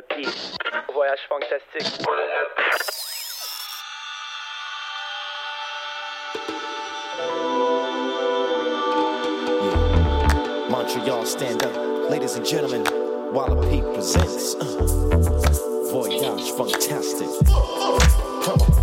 Walla P. Voyage fantastique. Montreal, stand up. Ladies and gentlemen, Walla P presents uh, Voyage Fantastic. Come on.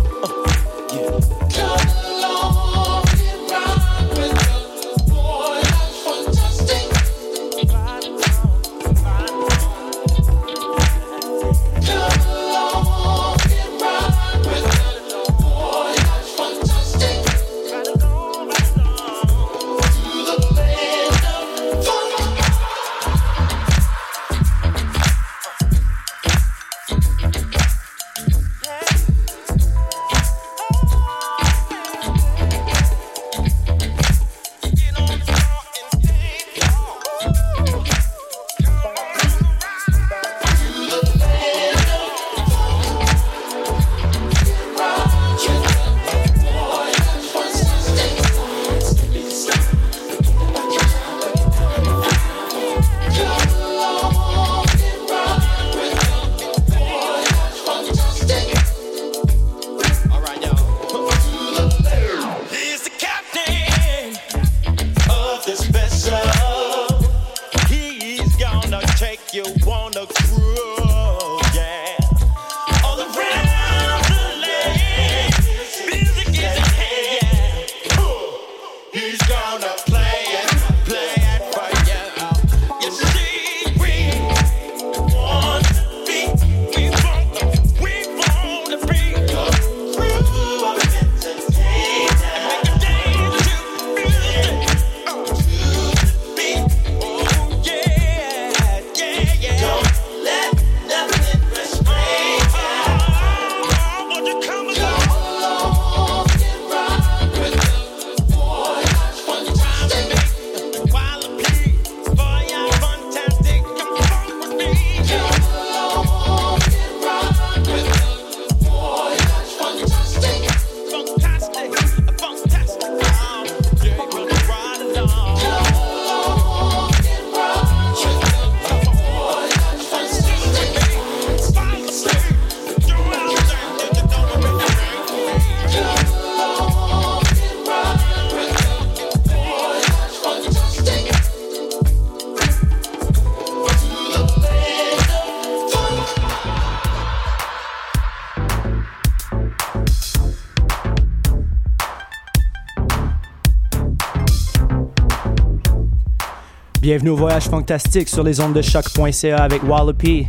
Bienvenue au Voyage Fantastique sur les ondes de choc.ca avec Walla P.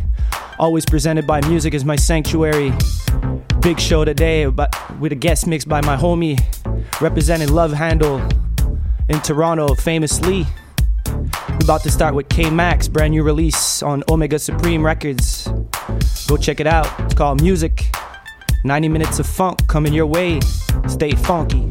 Always presented by Music is My Sanctuary. Big show today but with a guest mix by my homie representing Love Handle in Toronto, famously. We're about to start with K Max, brand new release on Omega Supreme Records. Go check it out. It's called Music. 90 minutes of funk coming your way. Stay funky.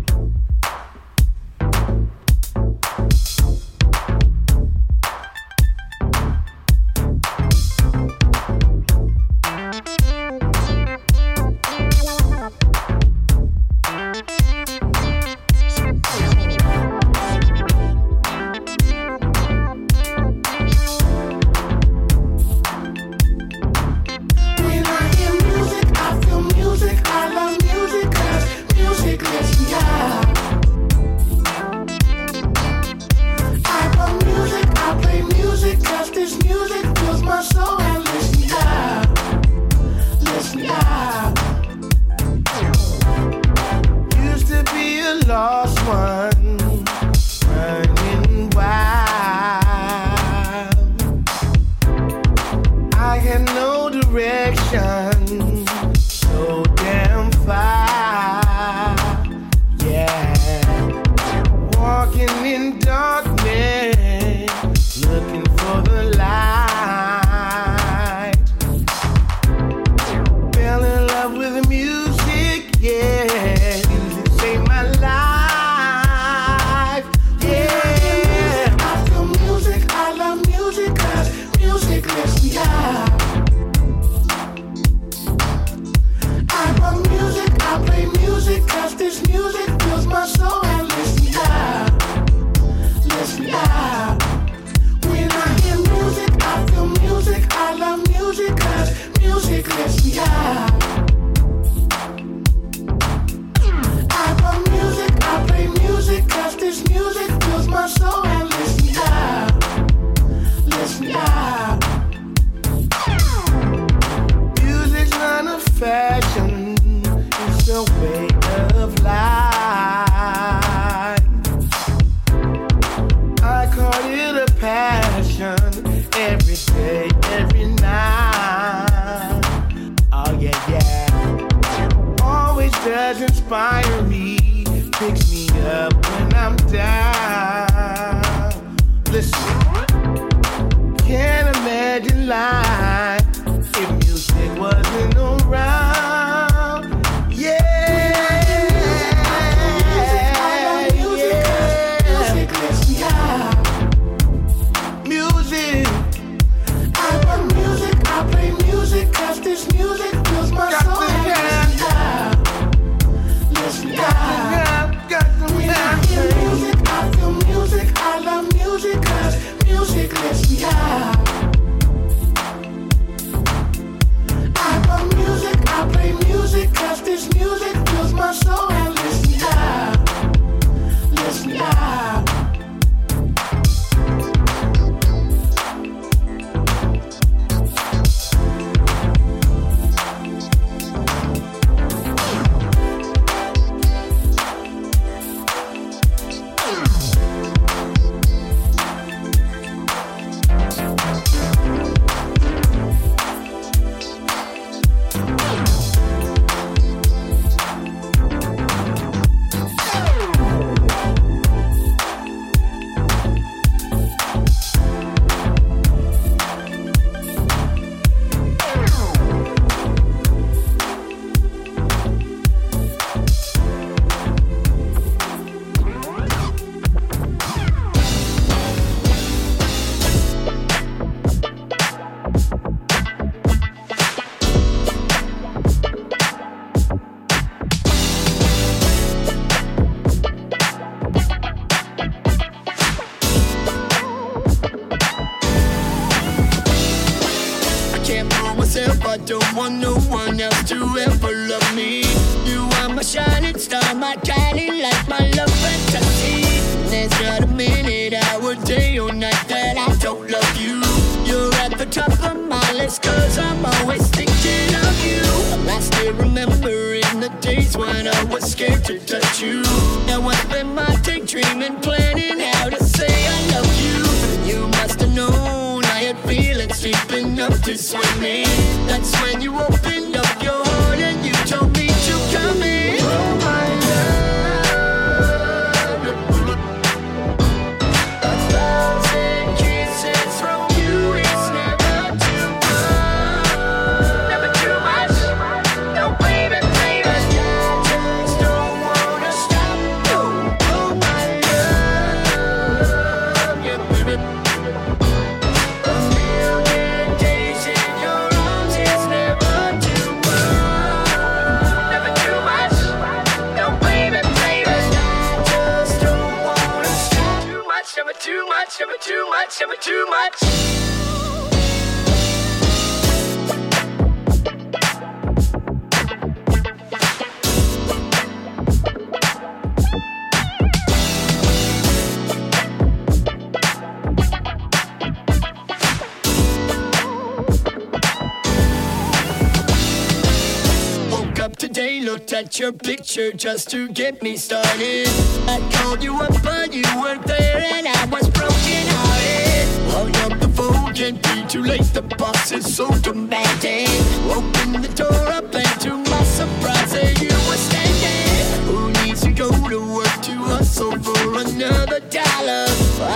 shirt just to get me started. I called you up, but you weren't there, and I was broken hearted. Hung up the phone, can't be too late. The boss is so demanding. Open the door up, and to my surprise, there you were standing. Who needs to go to work to hustle for another dollar?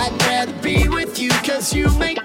I'd rather be with you, cause you make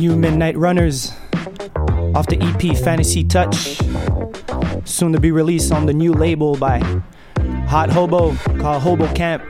new Midnight Runners off the EP Fantasy Touch. Soon to be released on the new label by Hot Hobo called Hobo Camp.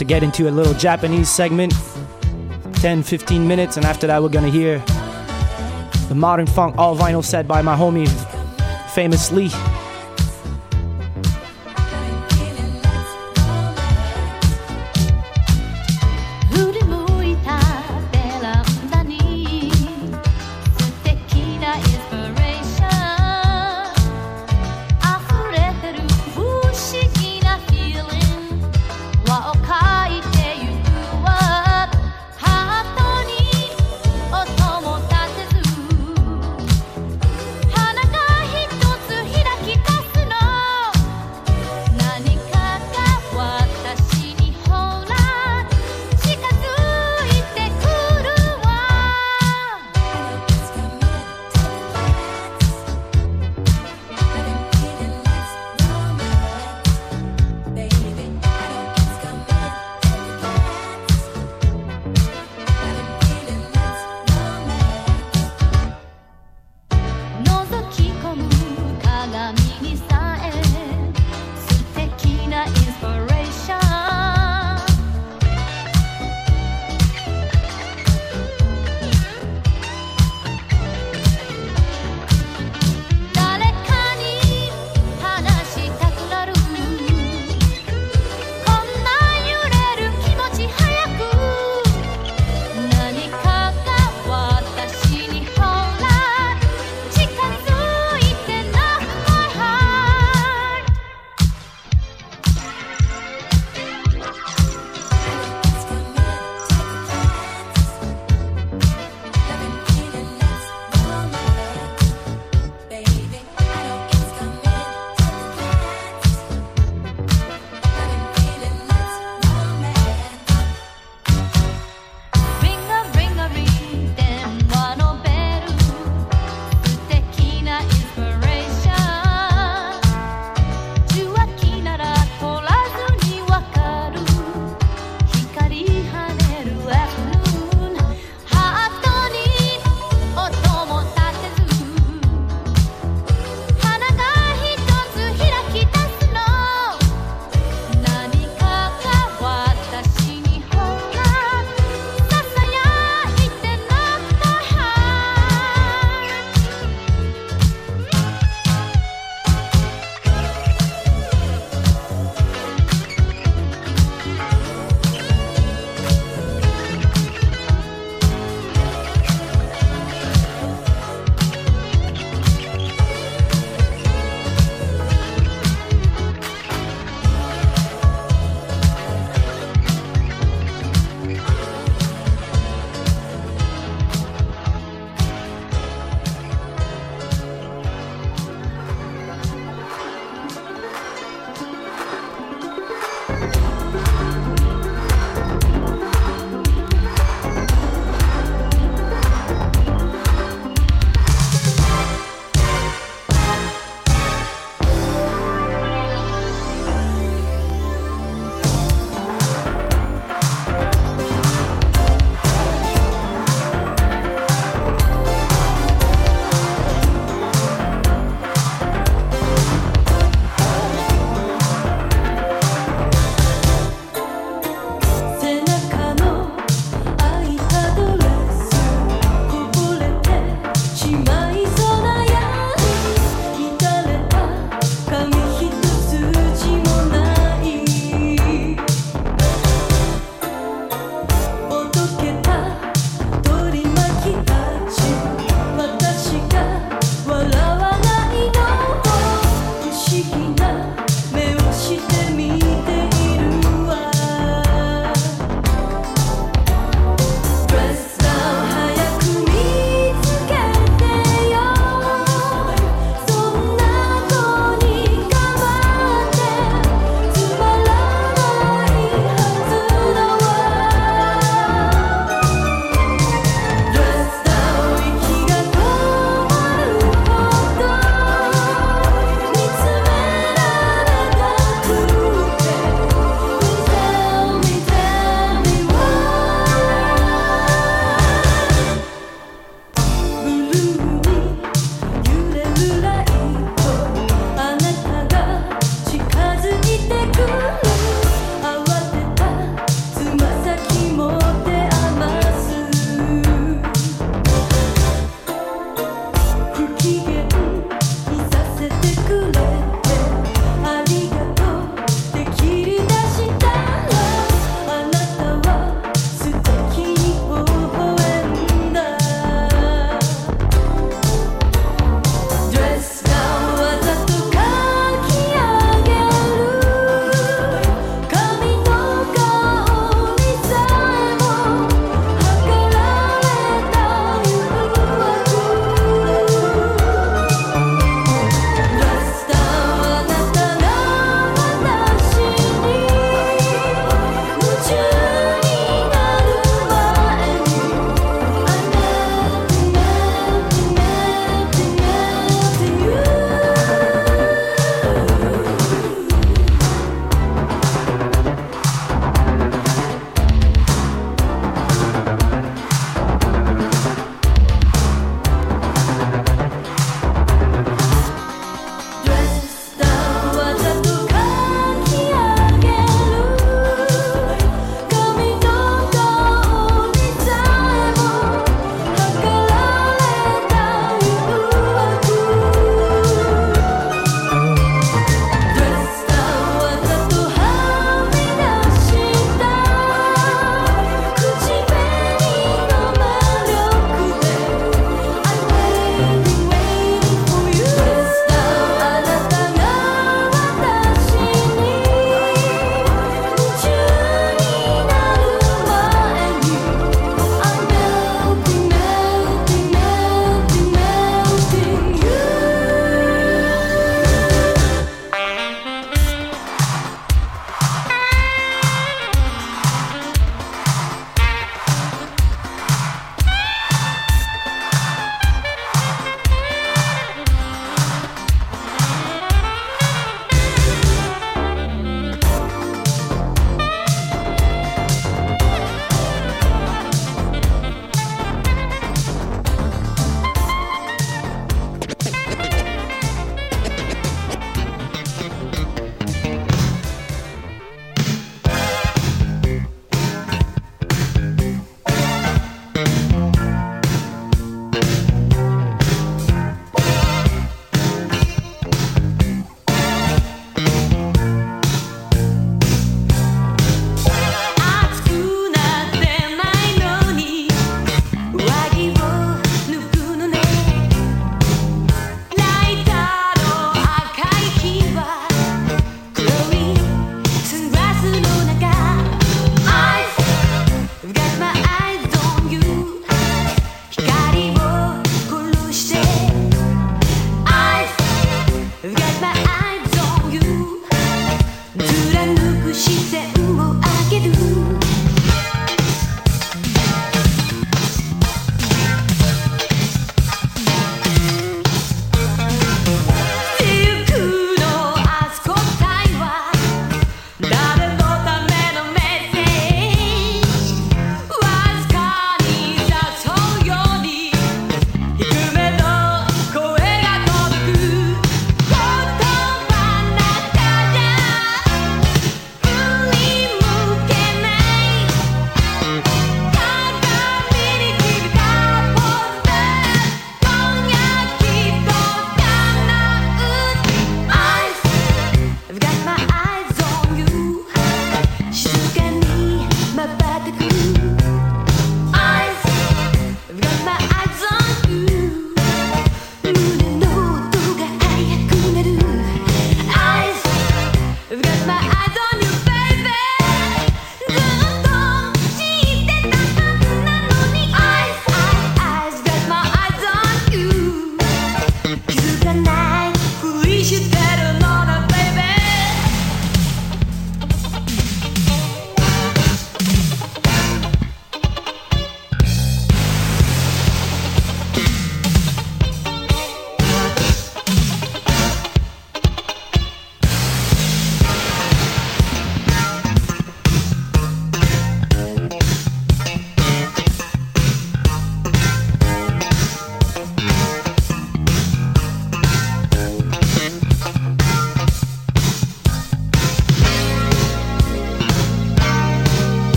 To get into a little Japanese segment, 10 15 minutes, and after that, we're gonna hear the modern funk all vinyl set by my homie, famous Lee.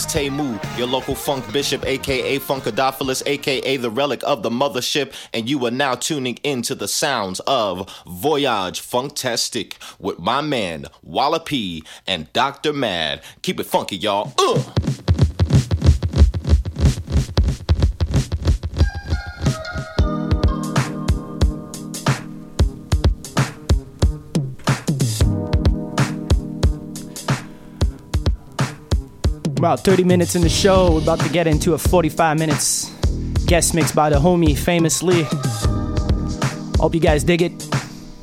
Is your local funk bishop, aka Funkadophilus, aka the relic of the mothership, and you are now tuning into the sounds of Voyage Funktastic with my man Walla P and Dr. Mad. Keep it funky, y'all. Uh! About 30 minutes in the show, we're about to get into a 45 minutes guest mix by the homie famously. Hope you guys dig it.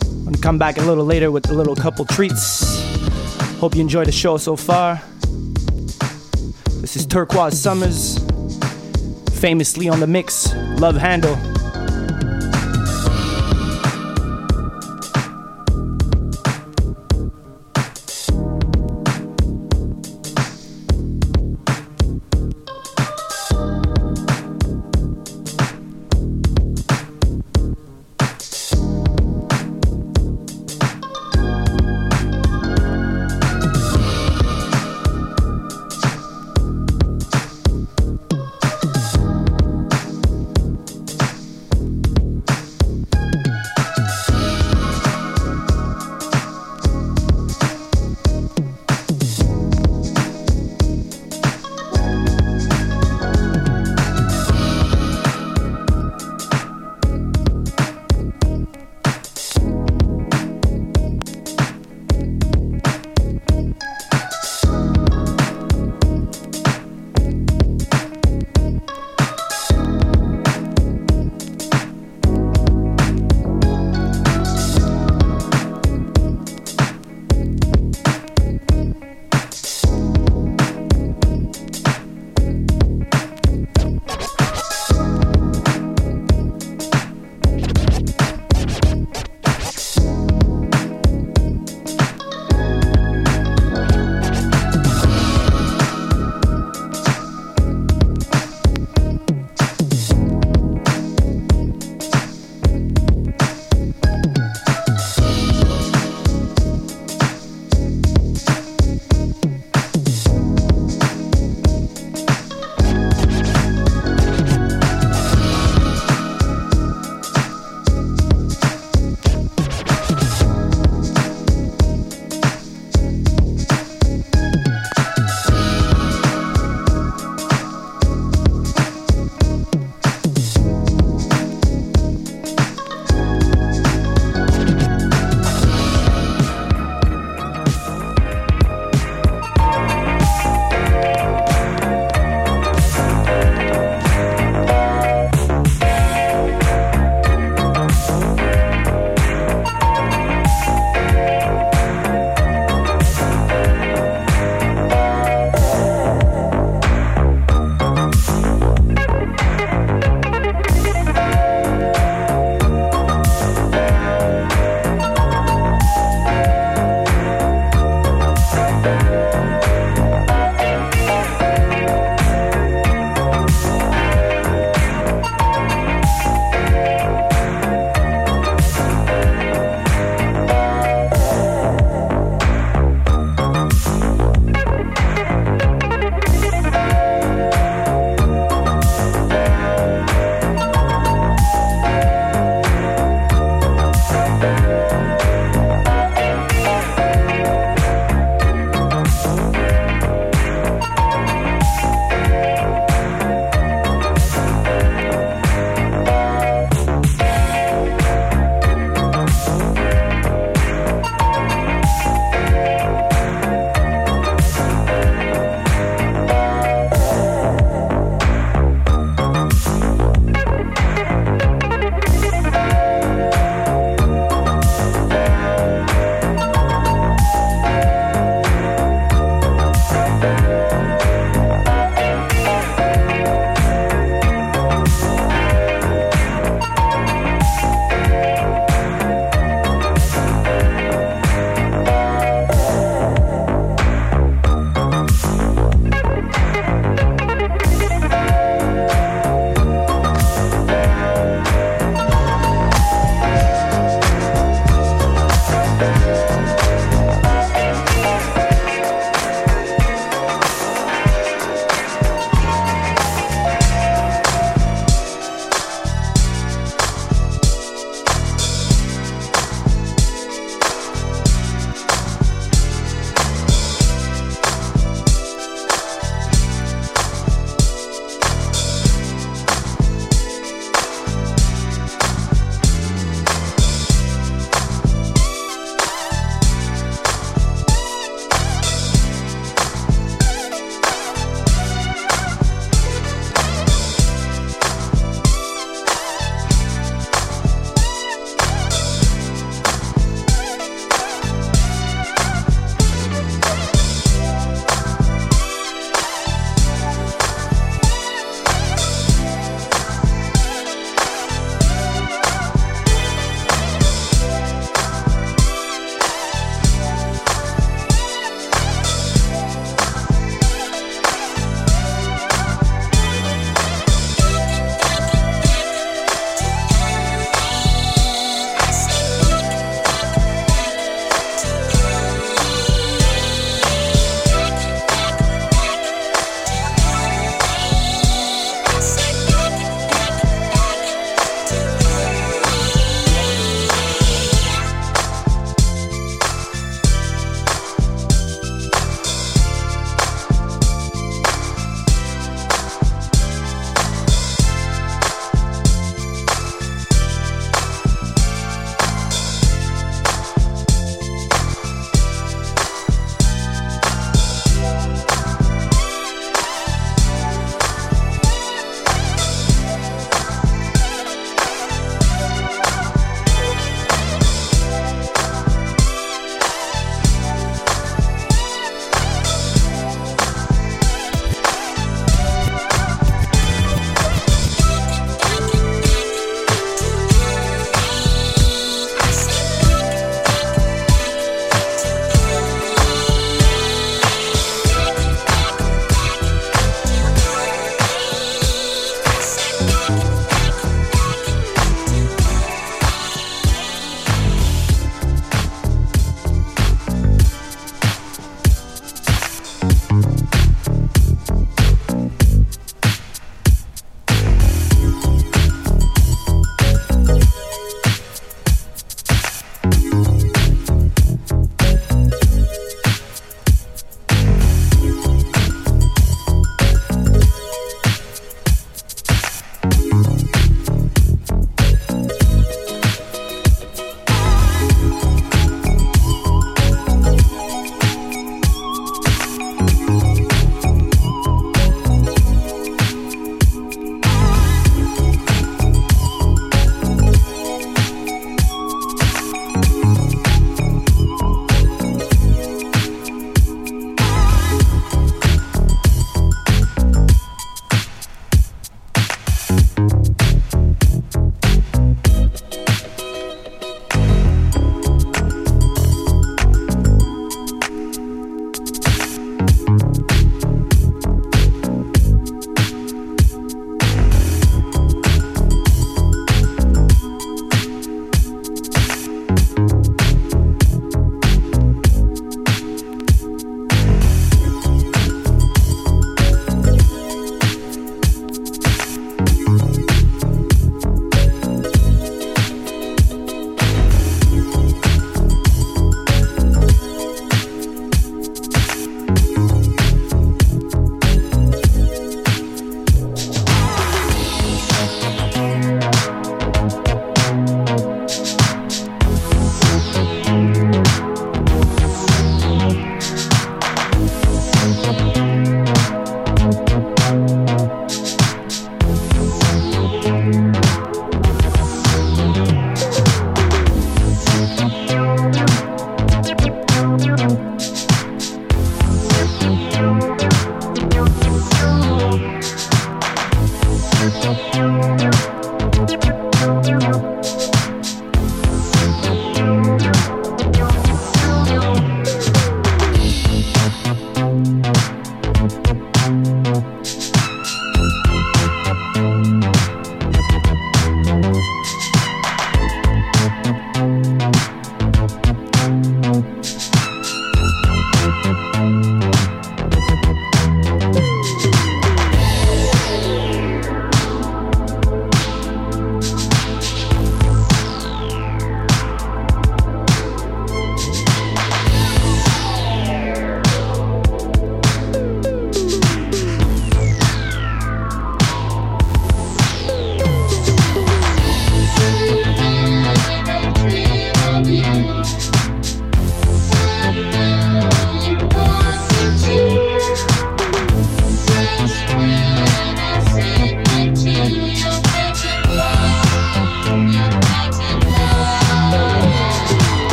I'm gonna come back a little later with a little couple treats. Hope you enjoy the show so far. This is Turquoise Summers, famously on the mix, Love Handle.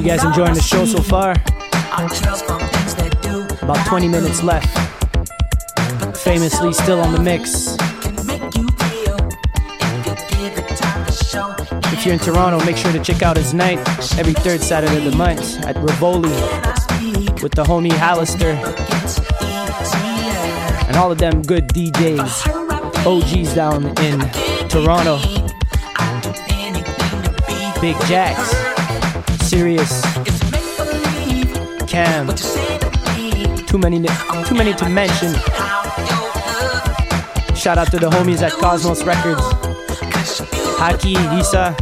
You guys enjoying the show so far. About 20 minutes left. Famous Lee still on the mix. If you're in Toronto, make sure to check out his night every third Saturday of the month at Rivoli with the homie Hallister and all of them good DJs, OGs down in Toronto. Big Jacks, Sirius, Cam, too many, too many to mention. Shout out to the homies at Cosmos Records, Haki, Lisa.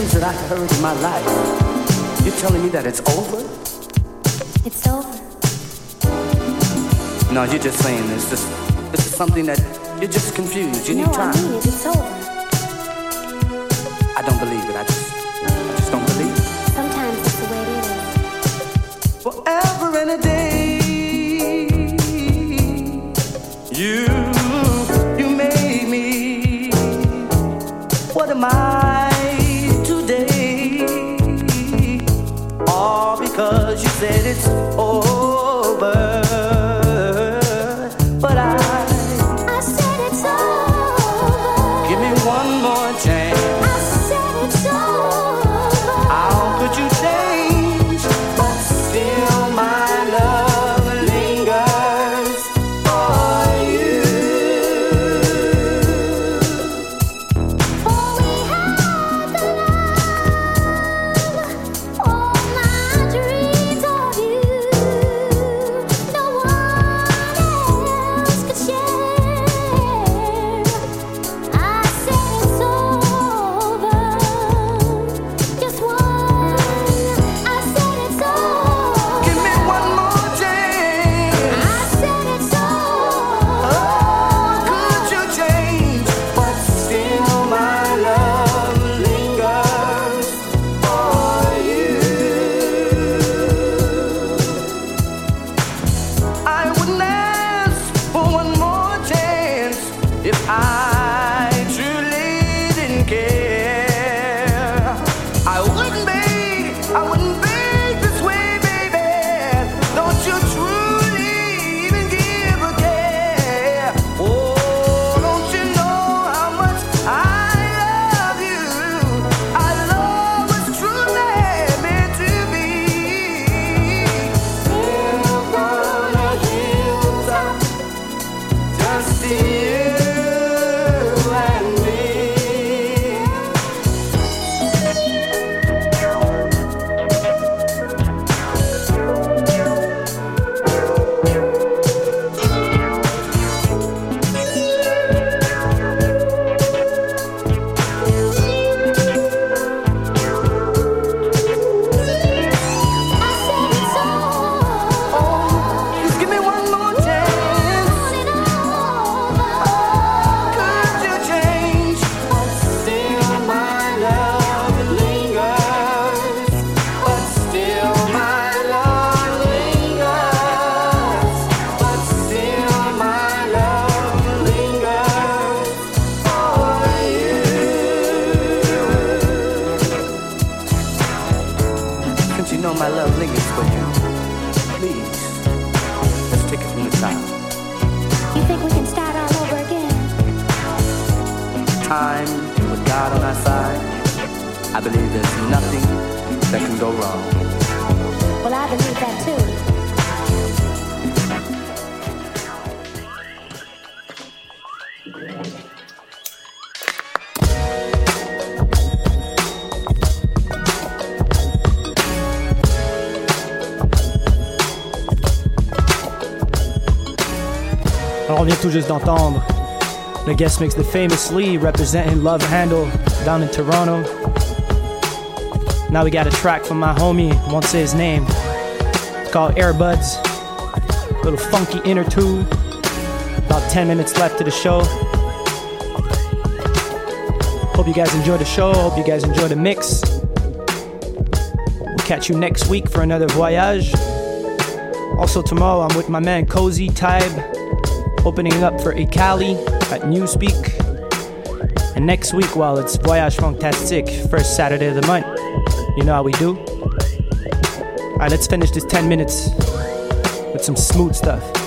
Things that I've heard in my life, you're telling me that it's over? It's over. No, you're just saying this. This, this is something that you're just confused. You no, need time. I mean it. It's over. I don't believe it. I just, I just don't believe it. Sometimes it's the way it is. Forever and a day, you, you I believe there's nothing that can go wrong. Well, I believe that too. Alors, on vient tout juste d'entendre le guest mix de Famous Lee representing Love Handle down in Toronto. Now we got a track from my homie, won't say his name. It's called Airbuds. Little funky interlude. About 10 minutes left to the show. Hope you guys enjoy the show. Hope you guys enjoy the mix. We'll catch you next week for another voyage. Also, tomorrow I'm with my man Cozy Tybe opening up for Ikali at Newspeak. And next week, well, it's Voyage Fantastique, first Saturday of the month. You know how we do. Alright, let's finish this 10 minutes with some smooth stuff.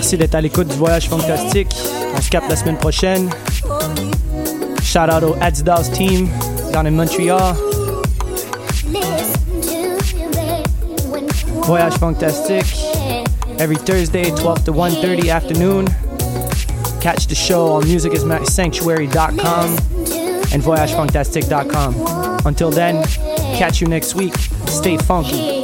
Merci d'être à l'écoute du Voyage Fantastique. On se capte la semaine prochaine. Shout out au Adidas team down in Montreal. Voyage Fantastic every Thursday, 12 to 1.30 afternoon. Catch the show on musicissanctuary.com and voyagefantastic.com. Until then, catch you next week. Stay funky.